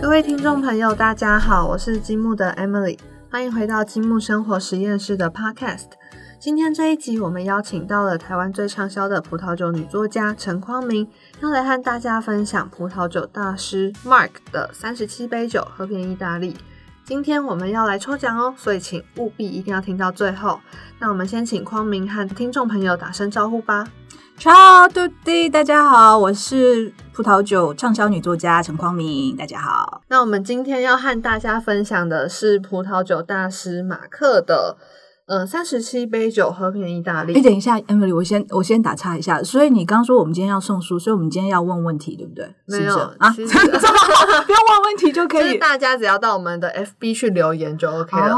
各位听众朋友，大家好，我是积木的 Emily，欢迎回到积木生活实验室的 Podcast。今天这一集，我们邀请到了台湾最畅销的葡萄酒女作家陈匡明，要来和大家分享葡萄酒大师 Mark 的三十七杯酒喝遍意大利。今天我们要来抽奖哦，所以请务必一定要听到最后。那我们先请匡明和听众朋友打声招呼吧。Ciao tutti，大家好，我是葡萄酒畅销女作家陈匡明，大家好。那我们今天要和大家分享的是葡萄酒大师马克的，呃，三十七杯酒和平意大利。你，等一下，Emily，我先我先打岔一下。所以你刚说我们今天要送书，所以我们今天要问问题，对不对？没有啊，其 不用问问题就可就是以。大家只要到我们的 FB 去留言就 OK 了。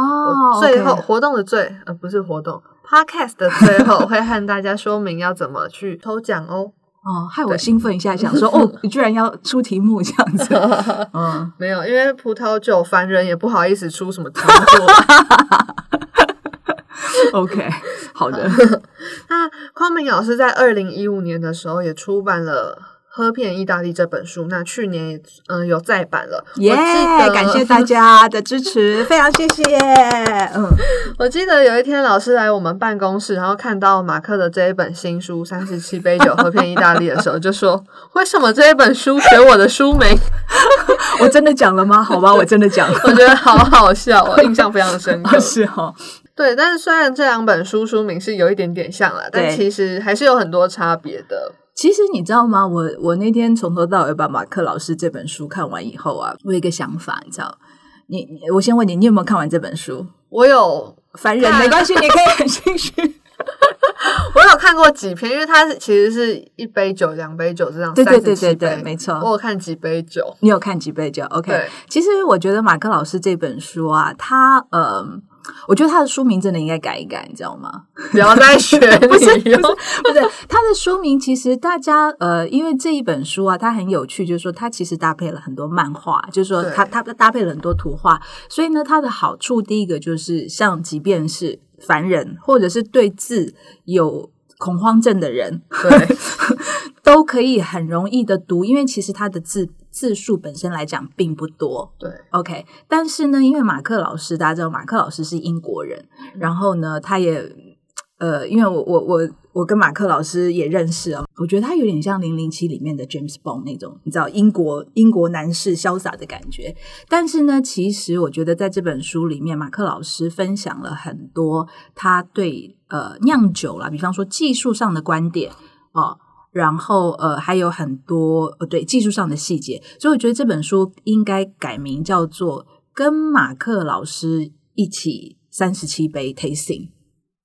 最后活动的最呃不是活动，Podcast 的最后 会和大家说明要怎么去抽奖哦。哦，害我兴奋一下，想说哦，你居然要出题目这样子。嗯，没有，因为葡萄酒凡人也不好意思出什么题目。OK，好的。那匡明老师在二零一五年的时候也出版了《喝遍意大利》这本书，那去年也嗯、有再版了。耶感谢大家的支持，非常谢谢。嗯，我记得有一天老师来我们办公室，然后看到马克的这一本新书《三十七杯酒喝遍意大利》的时候，就说：“为什么这一本书选我的书名？”我真的讲了吗？好吧，我真的讲了。我觉得好好笑哦，印象非常深刻。是哦，对，但是虽然这两本书书名是有一点点像了，但其实还是有很多差别的。其实你知道吗？我我那天从头到尾把马克老师这本书看完以后啊，我有一个想法，你知道？你你我先问你，你有没有看完这本书？我有凡人看没关系，你可以很兴趣。我有看过几篇，因为它是其实是一杯酒、两杯酒这样，对对对37对对没错我有看几杯酒，你有看几杯酒？OK，其实我觉得马克老师这本书啊，他呃，我觉得他的书名真的应该改一改，你知道吗？不要再学 不是。不是，他的书名其实大家呃，因为这一本书啊，它很有趣，就是说它其实搭配了很多漫画，就是说对它它搭配了很多图画，所以呢，它的好处第一个就是像即便是凡人或者是对字有恐慌症的人，对，都可以很容易的读，因为其实它的字字数本身来讲并不多。对 OK，但是呢，因为马克老师大家知道，马克老师是英国人，然后呢，他也呃，因为我我我我跟马克老师也认识啊，我觉得他有点像《零零七》里面的 James Bond 那种，你知道英国英国男士潇洒的感觉。但是呢，其实我觉得在这本书里面，马克老师分享了很多他对呃酿酒啦，比方说技术上的观点哦。然后呃，还有很多呃，对技术上的细节，所以我觉得这本书应该改名叫做《跟马克老师一起三十七杯 tasting》。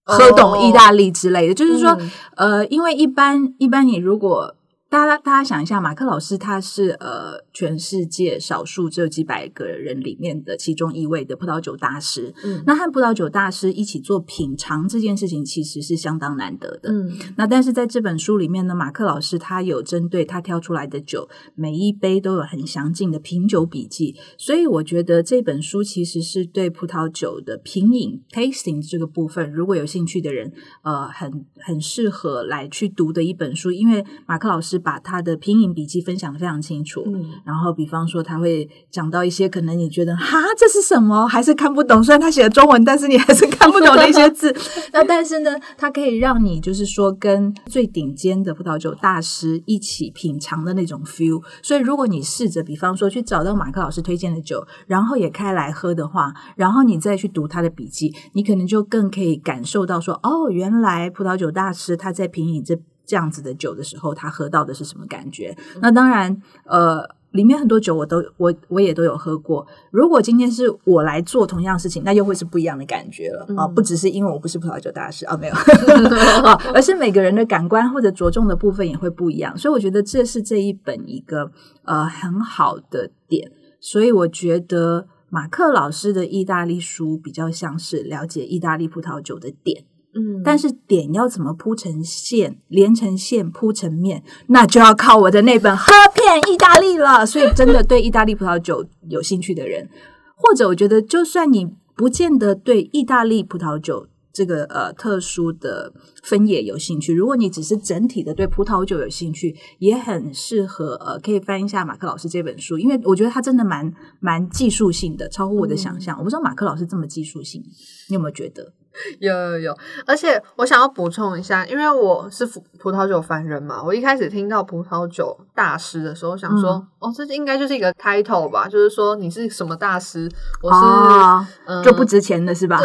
喝懂意大利之类的，就是说，嗯。呃，因为一般一般你如果大家大家想一下，马克老师他是呃全世界少数只有几百个人里面的其中一位的葡萄酒大师，嗯。那和葡萄酒大师一起做品尝这件事情，其实是相当难得的。嗯。那但是在这本书里面呢，马克老师他有针对他挑出来的酒，每一杯都有很详尽的品酒笔记，所以我觉得这本书其实是对葡萄酒的品饮 tasting 这个部分，如果有兴趣的人，呃，很很适合来去读的一本书，因为马克老师把他的品饮笔记分享的非常清楚。嗯，然后，比方说，他会讲到一些可能你觉得哈这是什么，还是看不懂。虽然他写的中文，但是你还是看不懂的一些字。那但是呢，它可以让你就是说跟最顶尖的葡萄酒大师一起品尝的那种 feel。所以，如果你试着比方说去找到马克老师推荐的酒，然后也开来喝的话，然后你再去读他的笔记，你可能就更可以感受到说，哦，原来葡萄酒大师他在品饮这。这样子的酒的时候，他喝到的是什么感觉？那当然，呃，里面很多酒我都我我也都有喝过。如果今天是我来做同样事情，那又会是不一样的感觉了啊、不只是因为我不是葡萄酒大师啊，没有啊，而是每个人的感官或者着重的部分也会不一样。所以我觉得这是这一本一个呃很好的点。所以我觉得马克老师的意大利书比较像是了解意大利葡萄酒的点。嗯，但是点要怎么铺成线，连成线铺成面，那就要靠我的那本《喝遍意大利》了。所以，真的对意大利葡萄酒有兴趣的人，或者我觉得，就算你不见得对意大利葡萄酒这个呃特殊的分野有兴趣，如果你只是整体的对葡萄酒有兴趣，也很适合呃可以翻一下马克老师这本书，因为我觉得他真的蛮蛮技术性的，超乎我的想象。我不知道马克老师这么技术性，你有没有觉得？有有有，而且我想要补充一下，因为我是葡葡萄酒凡人嘛，我一开始听到葡萄酒大师的时候，想说，哦，这应该就是一个 title 吧，就是说你是什么大师，我是、哦嗯就不值钱的是吧？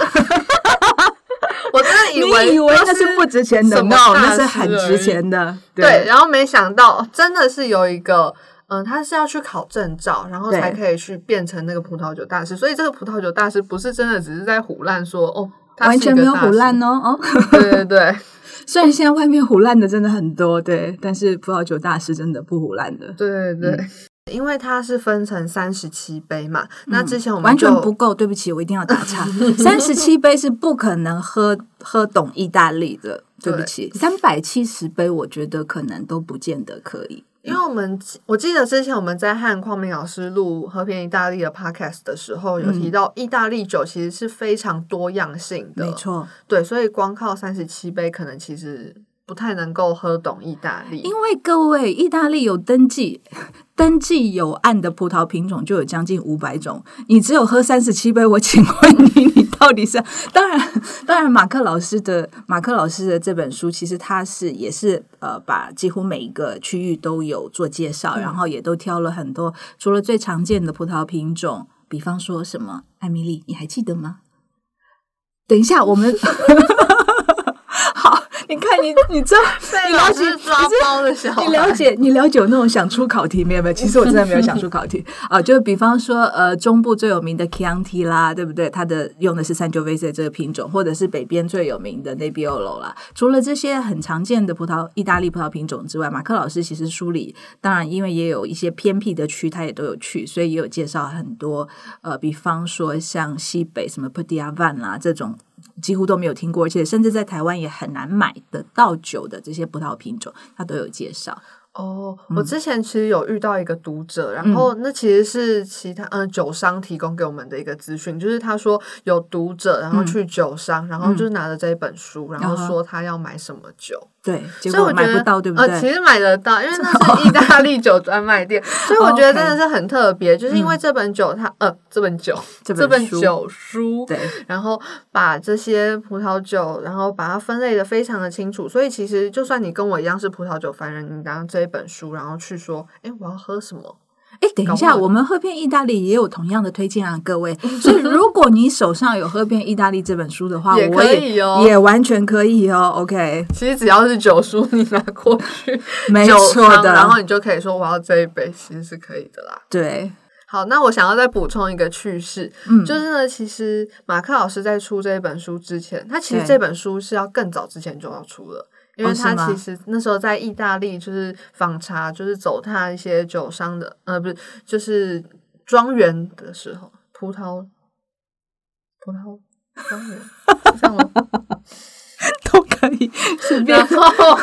我真的以为 以为那是不值钱的？No，那是很值钱的。对，然后没想到真的是有一个，嗯，他是要去考证照，然后才可以去变成那个葡萄酒大师。所以这个葡萄酒大师不是真的只是在胡乱说哦，完全没有一个大师胡乱。哦 哦。对对对，虽然现在外面胡烂的真的很多，对，但是葡萄酒大师真的不胡烂的。对对对。因为它是分成三十七杯嘛，那之前我们完全不够，对不起，我一定要打岔。三十七杯是不可能喝喝懂意大利的，对不起。三百七十杯，我觉得可能都不见得可以。因为我们我记得之前我们在和匡明老师录《和平意大利》的 podcast 的时候，有提到意大利酒其实是非常多样性的，没错，对，所以光靠三十七杯可能其实不太能够喝懂意大利。因为各位，意大利有登记 登记有案的葡萄品种就有将近五百种，你只有喝三十七杯，我请问你，你到底是？当然，当然，马克老师的马克老师的这本书，其实他是也是呃，把几乎每一个区域都有做介绍，然后也都挑了很多除了最常见的葡萄品种，比方说什么，艾米丽，你还记得吗？等一下，我们好，你看你，你知道，被你了解老师抓包的时候，你了解，你了解有那种想出考题没有？没有，其实我真的没有想出考题啊。就比方说，呃，中部最有名的 Chianti 啦，对不对？它的用的是 Sangiovese 这个品种，或者是北边最有名的 Nebbiolo 啦。除了这些很常见的葡萄意大利葡萄品种之外，马克老师其实书里，当然因为也有一些偏僻的区，他也都有去，所以也有介绍很多。呃，比方说像西北什么 p e d i a v a n 啦这种。几乎都没有听过，而且甚至在台湾也很难买得到酒的这些葡萄品种，他都有介绍。哦，嗯。我之前其实有遇到一个读者，然后那其实是其他嗯、呃酒商提供给我们的一个资讯，就是他说有读者然后去酒商，然后就是拿着这一本书，然后说他要买什么酒，对，结所以我觉得果买不到，对不呃，其实买得到，因为那是意大利酒专卖店，所以我觉得真的是很特别，就是因为这本酒它呃这本酒这这本酒书对，然后把这些葡萄酒，然后把它分类的非常的清楚，所以其实就算你跟我一样是葡萄酒凡人，你拿这一本书，然后去说，哎，我要喝什么？哎，等一下，我们喝遍意大利也有同样的推荐啊，各位。所以 如果你手上有喝遍意大利这本书的话，也我可以哦也完全可以哦。OK，其实只要是酒书，你拿过去 没错的然后你就可以说我要这一杯，其实是可以的啦。对，好，那我想要再补充一个趣事，嗯就是呢，其实马克老师在出这一本书之前，他其实这本书是要更早之前就要出了。因为他其实那时候在意大利就是访查，就是走他一些酒商的，呃，不是，就是庄园的时候，葡萄，葡萄庄园是这样吗？都可以随便 然后，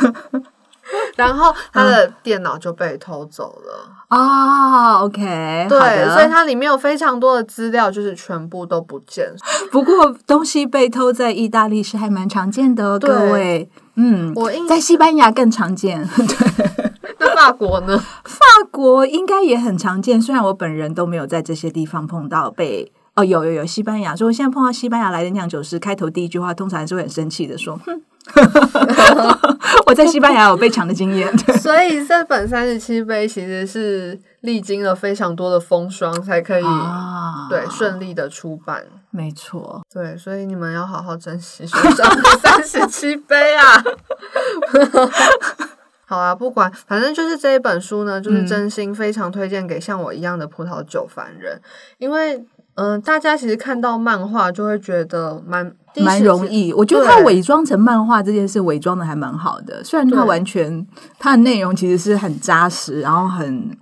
然后他的电脑就被偷走了。啊。OK，好对，所以它里面有非常多的资料，就是全部都不见。不过东西被偷在意大利是还蛮常见的哦，各位。嗯，我印在西班牙更常见，对，那法国呢？法国应该也很常见。虽然我本人都没有在这些地方碰到被哦，有有有西班牙，所以我现在碰到西班牙来的酿酒师，开头第一句话通常还是会很生气的说：“哼，我在西班牙有被抢的经验。”所以这本三十七杯其实是历经了非常多的风霜才可以、啊对顺利的出版。没错，对，所以你们要好好珍惜手上的三十七杯啊！好啊，不管，反正就是这一本书呢，就是嗯真心非常推荐给像我一样的葡萄酒凡人，因为嗯、呃大家其实看到漫画就会觉得蛮蛮容易。我觉得他伪装成漫画这件事伪装的还蛮好的，虽然他完全他的内容其实是很扎实，然后很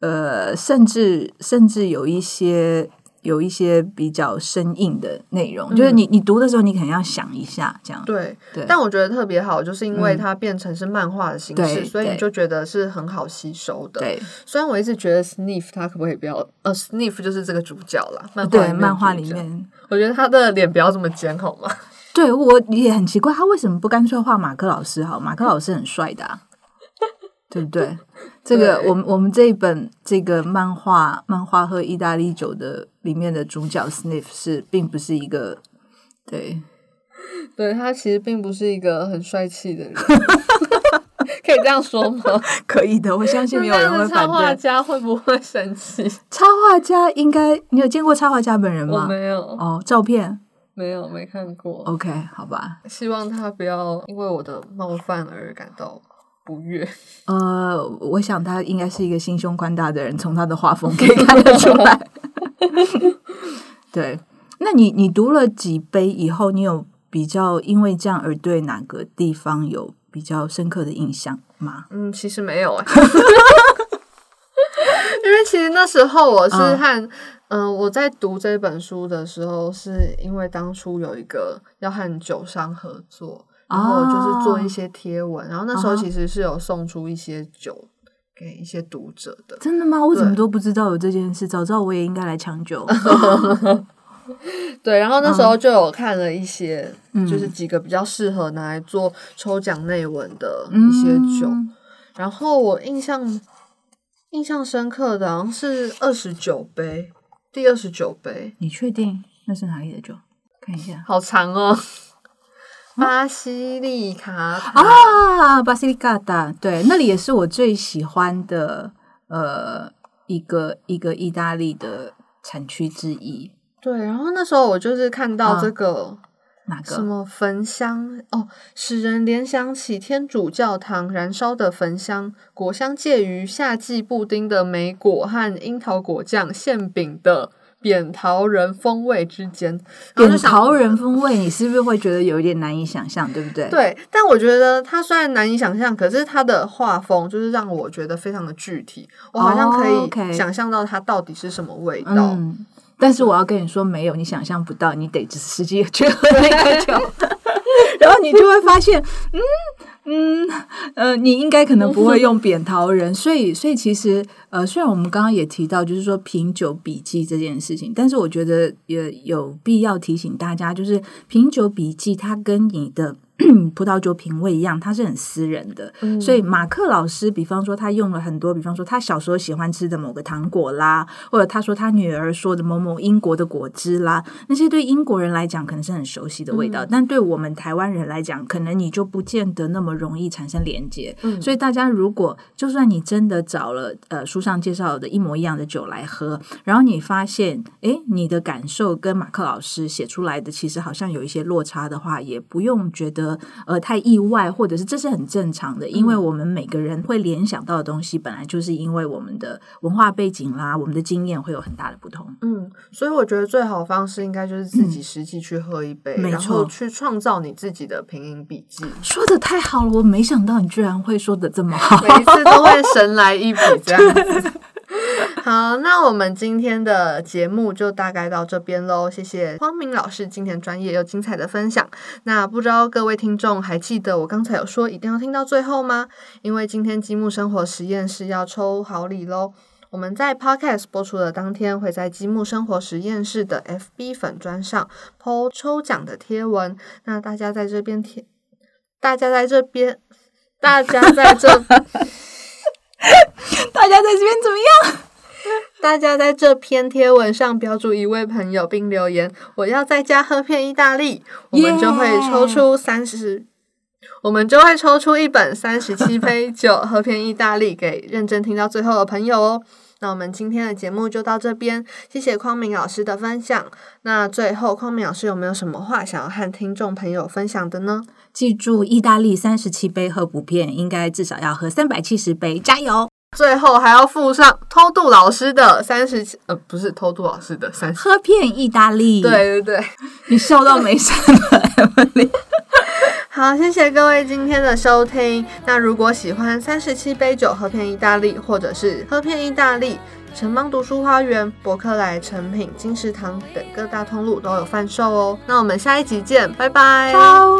呃，甚至甚至有一些有一些比较生硬的内容，嗯就是你你读的时候，你可能要想一下这样。对，对，但我觉得特别好，就是因为嗯它变成是漫画的形对式，所以你就觉得是很好吸收的。对虽然我一直觉得 Sniff 他可不可以不要呃 Sniff 就是这个主角啦，漫画对，漫画，里面，我觉得他的脸不要这么尖好吗？对我也很奇怪，他为什么不干脆画马克老师好？马克老师很帅的、啊，对不对？这个我们我们这一本这个漫画漫画和意大利酒的里面的主角 Sniff 是并不是一个对 对他其实并不是一个很帅气的人，可以这样说吗？可以的，我相信没有人会反对插画。家会不会生气？插画家应该你有见过插画家本人吗？我没有，哦，照片没有，没看过。OK 好吧。希望他不要因为我的冒犯而感到不悦。呃，我想他应该是一个心胸宽大的人，从他的画风可以看得出来。对，那你你读了几杯以后，你有比较因为这样而对哪个地方有比较深刻的印象吗？嗯，其实没有哎、因为其实那时候我是嗯和嗯、我在读这本书的时候，是因为当初有一个要和酒商合作，然后就是做一些贴文，然后那时候啊其实是有送出一些酒给一些读者的。真的吗？我怎么都不知道有这件事，早知道我也应该来抢酒。对，然后那时候就有看了一些，嗯就是几个比较适合拿来做抽奖内文的一些酒。嗯然后我印象印象深刻的好像是二十九杯，第二十九杯，你确定那是哪里的酒？看一下好长哦。巴西利卡塔，啊，巴西利卡达，对，那里也是我最喜欢的呃一个一个意大利的产区之一。对，然后那时候我就是看到啊这个、哪个？什么焚香哦，使人联想起天主教堂燃烧的焚香，果香介于夏季布丁的莓果和樱桃果酱馅饼的扁桃仁风味之间。扁桃仁风味，你是不是会觉得有一点难以想象，对不对？，对，但我觉得它虽然难以想象，可是它的画风就是让我觉得非常的具体，我好像可以想象到它到底是什么味道。嗯。但是我要跟你说，没有，你想象不到，你得实际去喝那个酒，然后你就会发现，嗯嗯呃，你应该可能不会用扁桃仁，所以所以其实呃，虽然我们刚刚也提到就是说品酒笔记这件事情，但是我觉得也有必要提醒大家，就是品酒笔记它跟你的 葡萄酒品味一样，它是很私人的，嗯。所以马克老师，比方说他用了很多，比方说他小时候喜欢吃的某个糖果啦，或者他说他女儿说的某某英国的果汁啦，那些对英国人来讲可能是很熟悉的味道，但对我们台湾人来讲，可能你就不见得那么容易产生连接。嗯。所以大家如果就算你真的找了呃书上介绍的一模一样的酒来喝，然后你发现诶你的感受跟马克老师写出来的其实好像有一些落差的话，也不用觉得呃太意外，或者是这是很正常的，因为我们每个人会联想到的东西，本来就是因为我们的文化背景啦，我们的经验会有很大的不同。嗯，所以我觉得最好的方式应该就是自己实际去喝一杯，然后错去创造你自己的拼音笔记。说的太好了，我没想到你居然会说的这么好。每一次都会神来一笔这样子。好，那我们今天的节目就大概到这边喽，谢谢光明老师今天专业又精彩的分享。那不知道各位听众还记得我刚才有说一定要听到最后吗？因为今天积木生活实验室要抽好礼喽。我们在 Podcast 播出的当天，会在积木生活实验室的 FB 粉砖上 PO 抽奖的贴文。那大家在这边贴，大家在这边，大家在这。大家在这边怎么样？大家在这篇贴文上标注一位朋友，并留言“我要在家喝片意大利”，我们就会抽出三十，我们就会抽出一本三十七杯酒喝片意大利给认真听到最后的朋友哦。那我们今天的节目就到这边，谢谢匡明老师的分享。那最后，匡明老师有没有什么话想要和听众朋友分享的呢？记住，意大利三十七杯喝不遍，应该至少要喝三百七十杯，加油！最后还要附上偷渡老师的三十七，呃，不是偷渡老师的三十，喝遍意大利，对对对。你笑到没声了，Emily。好，谢谢各位今天的收听。那如果喜欢三十七杯酒喝遍意大利，或者是喝遍意大利，城邦读书花园、博客来、成品、金石堂等各大通路都有贩售哦。那我们下一集见，拜拜。好。